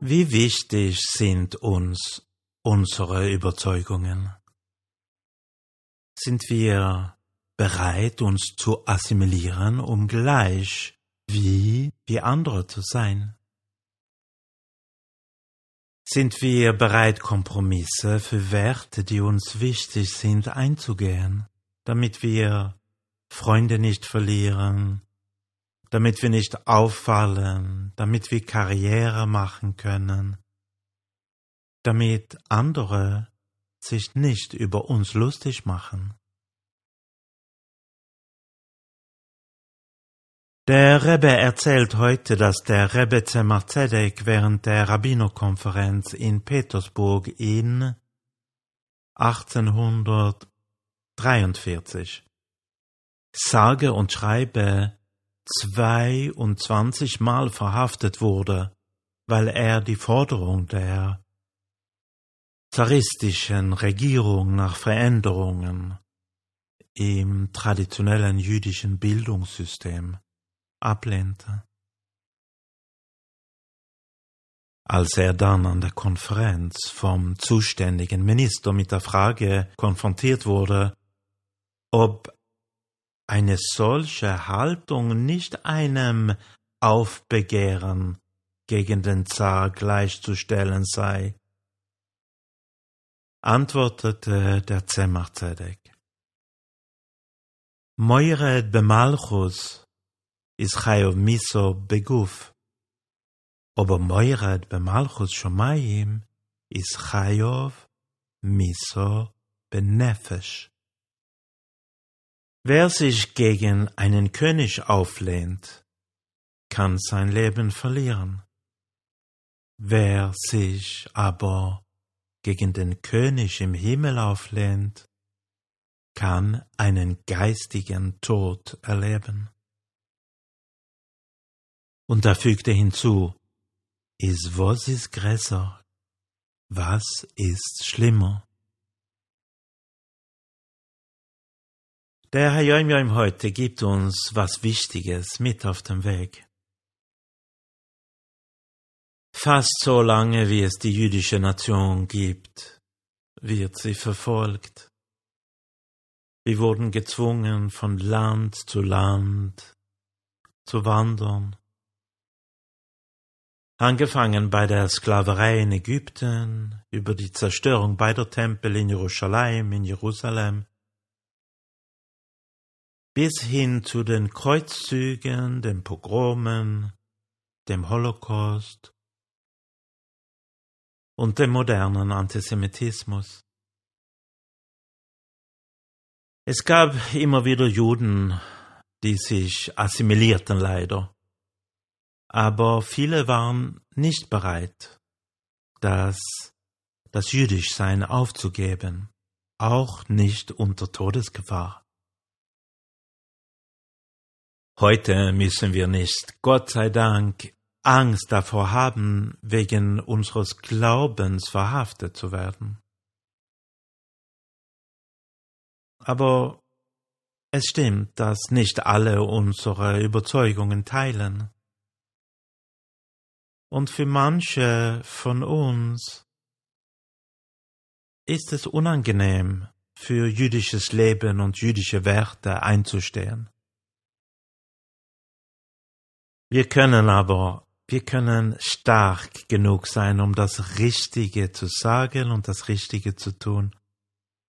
Wie wichtig sind uns unsere Überzeugungen? Sind wir bereit, uns zu assimilieren, um gleich wie wie andere zu sein? Sind wir bereit, Kompromisse für Werte, die uns wichtig sind, einzugehen, damit wir Freunde nicht verlieren, damit wir nicht auffallen, damit wir Karriere machen können, damit andere sich nicht über uns lustig machen? Der Rebbe erzählt heute, dass der Rebbe Tzemach Tzedek während der Rabbinerkonferenz in Petersburg in 1843 sage und schreibe 22 Mal verhaftet wurde, weil er die Forderung der zaristischen Regierung nach Veränderungen im traditionellen jüdischen Bildungssystem ablehnte. Als er dann an der Konferenz vom zuständigen Minister mit der Frage konfrontiert wurde, ob eine solche Haltung nicht einem Aufbegehren gegen den Zar gleichzustellen sei, antwortete der Tzemach Zedek. Moired bemalchus is chayav miso beguf. Aber moired bemalchus shomayim is chayav miso benefesh. Wer sich gegen einen König auflehnt, kann sein Leben verlieren. Wer sich aber gegen den König im Himmel auflehnt, kann einen geistigen Tod erleben. Und da fügte hinzu, is was ist größer? Was ist schlimmer? Der Herr Joim heute gibt uns was Wichtiges mit auf dem Weg. Fast so lange wie es die jüdische Nation gibt, wird sie verfolgt. Wir wurden gezwungen, von Land zu Land zu wandern angefangen bei der Sklaverei in Ägypten, über die Zerstörung beider Tempel in Jerusalem, in Jerusalem, bis hin zu den Kreuzzügen, den Pogromen, dem Holocaust und dem modernen Antisemitismus. Es gab immer wieder Juden, die sich assimilierten leider aber viele waren nicht bereit, das, das Jüdischsein aufzugeben, auch nicht unter Todesgefahr. Heute müssen wir nicht, Gott sei Dank, Angst davor haben, wegen unseres Glaubens verhaftet zu werden. Aber es stimmt, dass nicht alle unsere Überzeugungen teilen. Und für manche von uns ist es unangenehm, für jüdisches Leben und jüdische Werte einzustehen. Wir können aber, wir können stark genug sein, um das Richtige zu sagen und das Richtige zu tun,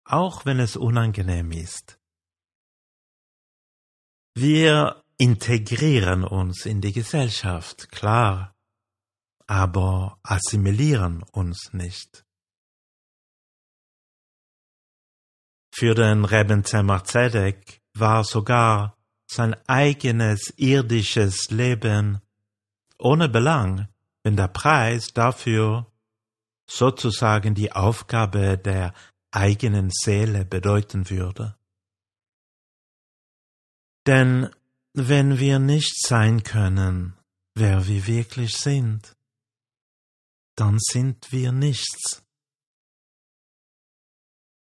auch wenn es unangenehm ist. Wir integrieren uns in die Gesellschaft, klar, aber assimilieren uns nicht. Für den Tzemach Zedek war sogar sein eigenes irdisches Leben ohne Belang, wenn der Preis dafür sozusagen die Aufgabe der eigenen Seele bedeuten würde. Denn wenn wir nicht sein können, wer wir wirklich sind, dann sind wir nichts.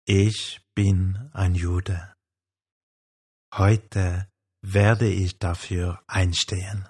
Ich bin ein Jude. Heute werde ich dafür einstehen.